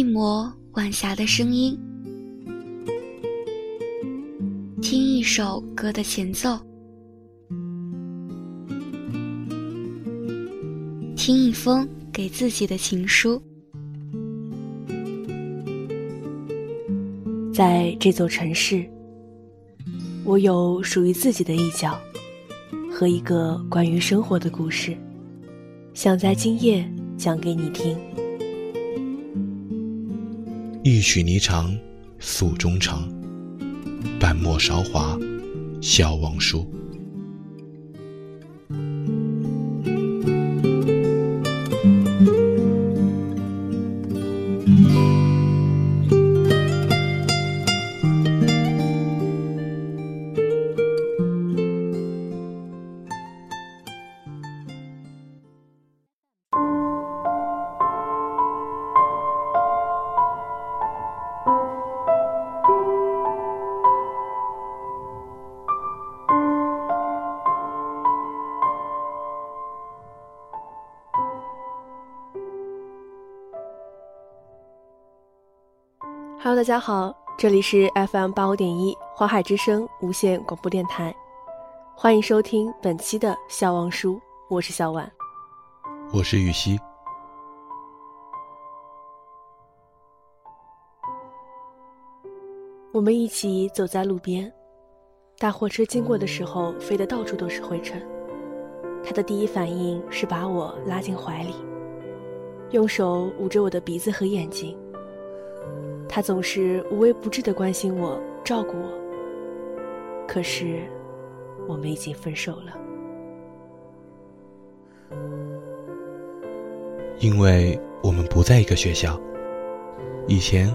一抹晚霞的声音，听一首歌的前奏，听一封给自己的情书。在这座城市，我有属于自己的一角和一个关于生活的故事，想在今夜讲给你听。一曲霓裳诉衷肠，半陌韶华笑忘书。Hello，大家好，这里是 FM 八五点一华海之声无线广播电台，欢迎收听本期的笑忘书，我是小婉，我是玉溪。我们一起走在路边，大货车经过的时候飞得到处都是灰尘，他的第一反应是把我拉进怀里，用手捂着我的鼻子和眼睛。他总是无微不至的关心我、照顾我。可是，我们已经分手了。因为我们不在一个学校。以前，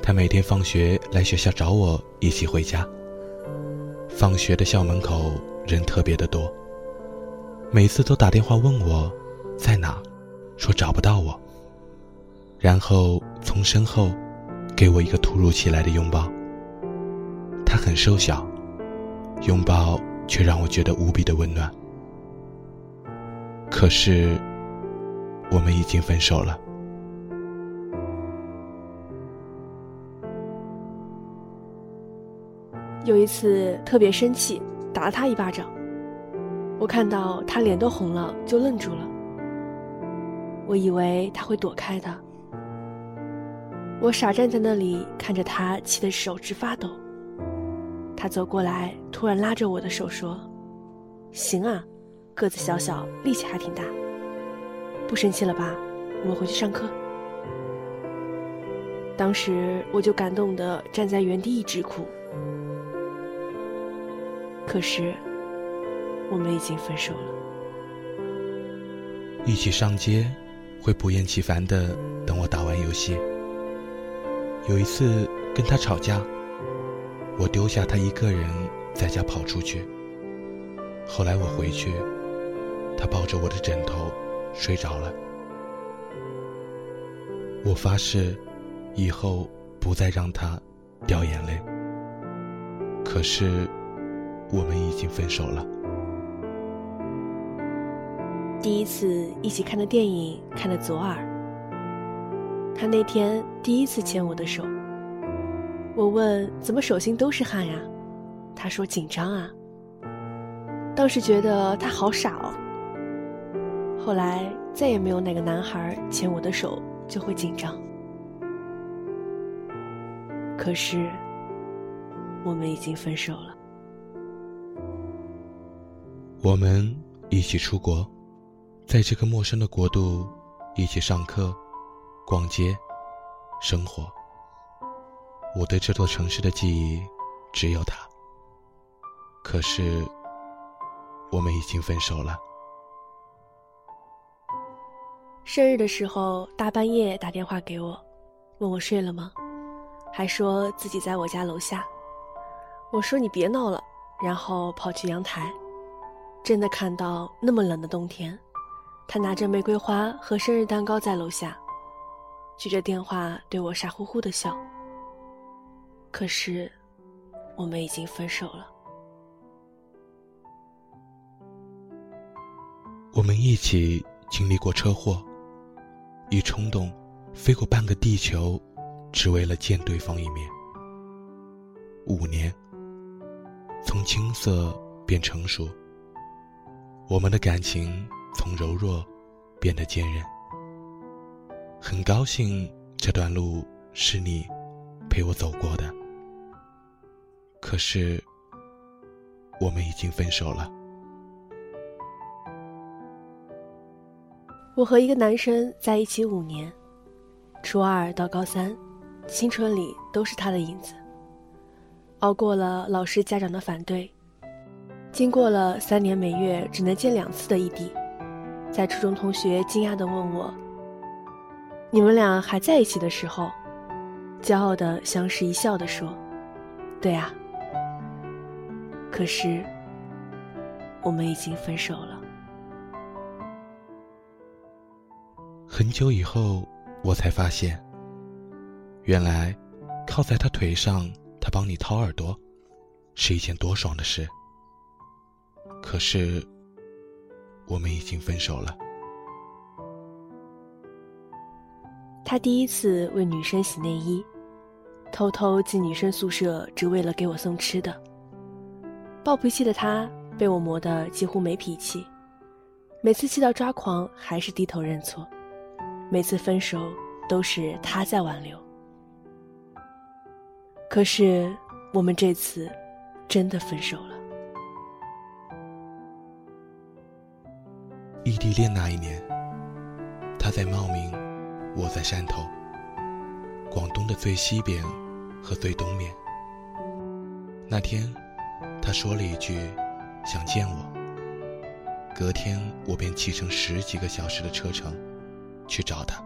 他每天放学来学校找我，一起回家。放学的校门口人特别的多，每次都打电话问我在哪，说找不到我。然后从身后。给我一个突如其来的拥抱。他很瘦小，拥抱却让我觉得无比的温暖。可是，我们已经分手了。有一次特别生气，打了他一巴掌。我看到他脸都红了，就愣住了。我以为他会躲开的。我傻站在那里，看着他，气得手直发抖。他走过来，突然拉着我的手说：“行啊，个子小小，力气还挺大。不生气了吧？我们回去上课。”当时我就感动的站在原地一直哭。可是，我们已经分手了。一起上街，会不厌其烦的等我打完游戏。有一次跟他吵架，我丢下他一个人在家跑出去。后来我回去，他抱着我的枕头睡着了。我发誓，以后不再让他掉眼泪。可是，我们已经分手了。第一次一起看的电影看的左耳。他那天第一次牵我的手，我问怎么手心都是汗呀？他说紧张啊。当时觉得他好傻哦。后来再也没有哪个男孩牵我的手就会紧张。可是，我们已经分手了。我们一起出国，在这个陌生的国度一起上课。逛街，生活。我对这座城市的记忆只有他。可是，我们已经分手了。生日的时候，大半夜打电话给我，问我睡了吗？还说自己在我家楼下。我说你别闹了，然后跑去阳台，真的看到那么冷的冬天，他拿着玫瑰花和生日蛋糕在楼下。举着电话对我傻乎乎的笑。可是，我们已经分手了。我们一起经历过车祸，一冲动，飞过半个地球，只为了见对方一面。五年，从青涩变成熟，我们的感情从柔弱变得坚韧。很高兴这段路是你陪我走过的，可是我们已经分手了。我和一个男生在一起五年，初二到高三，青春里都是他的影子。熬过了老师家长的反对，经过了三年每月只能见两次的异地，在初中同学惊讶的问我：“你们俩还在一起的时候？”骄傲的相视一笑地说：“对啊。”可是，我们已经分手了。很久以后，我才发现，原来靠在他腿上，他帮你掏耳朵，是一件多爽的事。可是，我们已经分手了。他第一次为女生洗内衣，偷偷进女生宿舍，只为了给我送吃的。暴脾气的他被我磨得几乎没脾气，每次气到抓狂，还是低头认错。每次分手都是他在挽留，可是我们这次真的分手了。异地恋那一年，他在茂名，我在汕头，广东的最西边和最东面。那天，他说了一句想见我，隔天我便启程十几个小时的车程。去找他。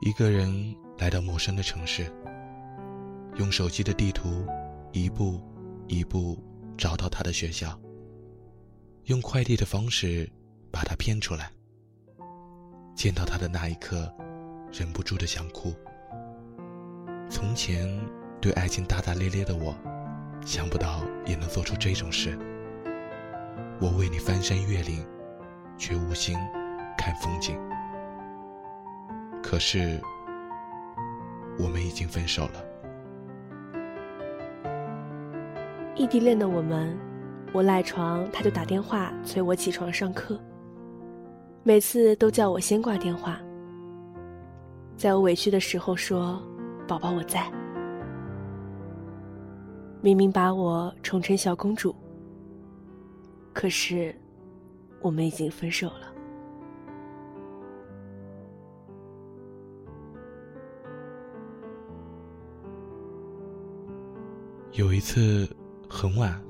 一个人来到陌生的城市，用手机的地图一步一步找到他的学校，用快递的方式把他骗出来。见到他的那一刻，忍不住的想哭。从前对爱情大大咧咧的我，想不到也能做出这种事。我为你翻山越岭，却无心看风景。可是，我们已经分手了。异地恋的我们，我赖床，他就打电话催我起床上课。每次都叫我先挂电话，在我委屈的时候说：“宝宝，我在。”明明把我宠成小公主，可是，我们已经分手了。有一次很晚，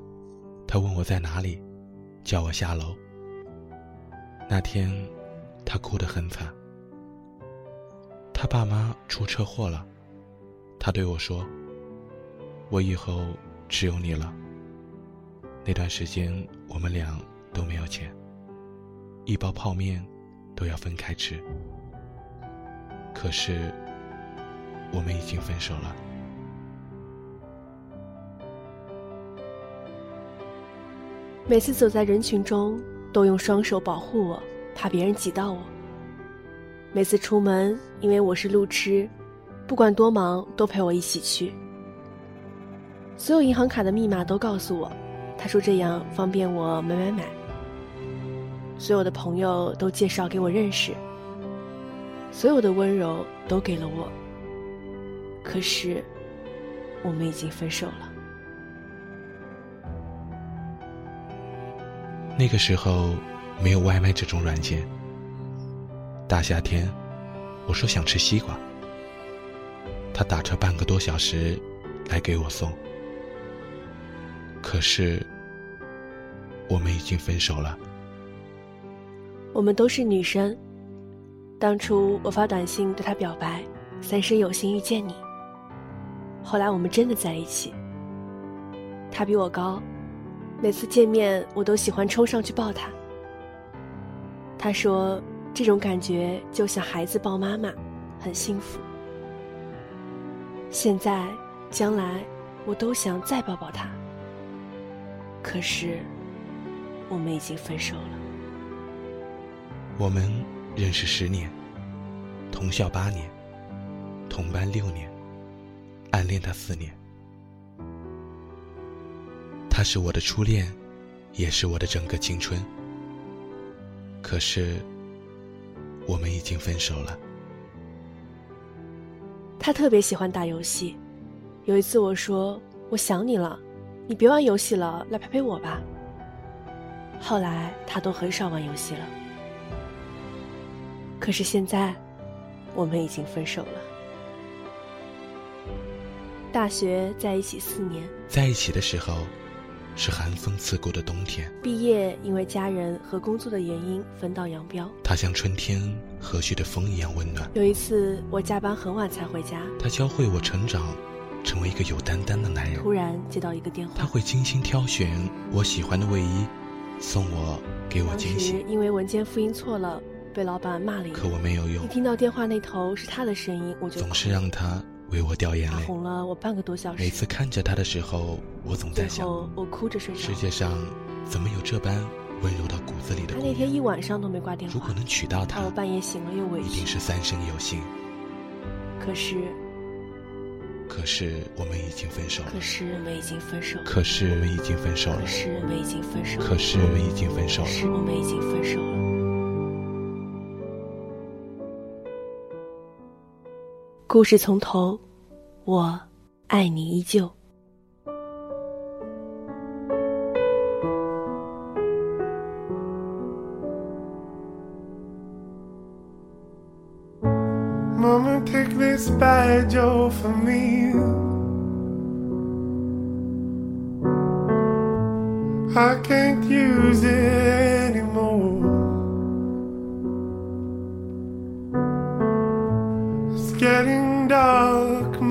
他问我在哪里，叫我下楼。那天，他哭得很惨。他爸妈出车祸了，他对我说：“我以后只有你了。”那段时间我们俩都没有钱，一包泡面都要分开吃。可是，我们已经分手了。每次走在人群中，都用双手保护我，怕别人挤到我。每次出门，因为我是路痴，不管多忙都陪我一起去。所有银行卡的密码都告诉我，他说这样方便我买买买。所有的朋友都介绍给我认识，所有的温柔都给了我。可是，我们已经分手了。那个时候，没有外卖这种软件。大夏天，我说想吃西瓜，他打车半个多小时来给我送。可是，我们已经分手了。我们都是女生。当初我发短信对他表白：“三生有幸遇见你。”后来我们真的在一起。他比我高。每次见面，我都喜欢冲上去抱他。他说：“这种感觉就像孩子抱妈妈，很幸福。”现在、将来，我都想再抱抱他。可是，我们已经分手了。我们认识十年，同校八年，同班六年，暗恋他四年。他是我的初恋，也是我的整个青春。可是，我们已经分手了。他特别喜欢打游戏。有一次我说：“我想你了，你别玩游戏了，来陪陪我吧。”后来他都很少玩游戏了。可是现在，我们已经分手了。大学在一起四年，在一起的时候，是寒风刺骨的冬天。毕业因为家人和工作的原因分道扬镳。他像春天和煦的风一样温暖。有一次我加班很晚才回家，他教会我成长，成为一个有担当的男人。突然接到一个电话，他会精心挑选我喜欢的卫衣，送我给我惊喜。因为文件复印错了。被老板骂了一顿可我没有用。一听到电话那头是他的声音，我就总是让他为我掉眼泪。哄了我半个多小时。每次看着他的时候，我总在想，我哭着睡着。世界上怎么有这般温柔到骨子里的？他那天一晚上都没挂电话。如果能娶到她，我半夜醒了又委屈。一定是三生有幸。可是，可是我们已经分手了。可是我们已经分手了。可是我们已经分手了。可是我们已经分手了。可是我们已经分手了。可是我们已经分手了。故事从头，我爱你依旧。Mama, take this badge off of me. I can't use it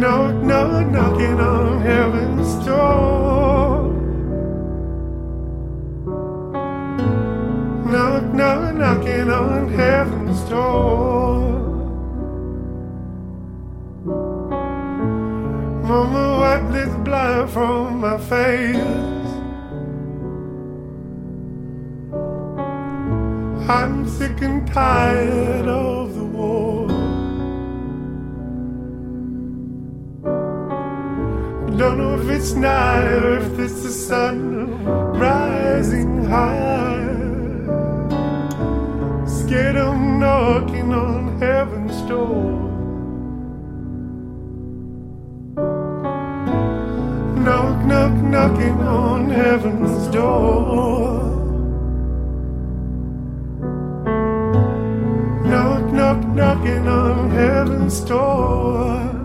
Knock, knock, knocking on heaven's door. Knock, knock, knocking on heaven's door. Mama, wipe this blood from my face. I'm sick and tired of Don't know if it's night or if it's the sun rising high. Scared of knocking on heaven's door. Knock, knock, knocking on heaven's door. Knock, knock, knocking on heaven's door.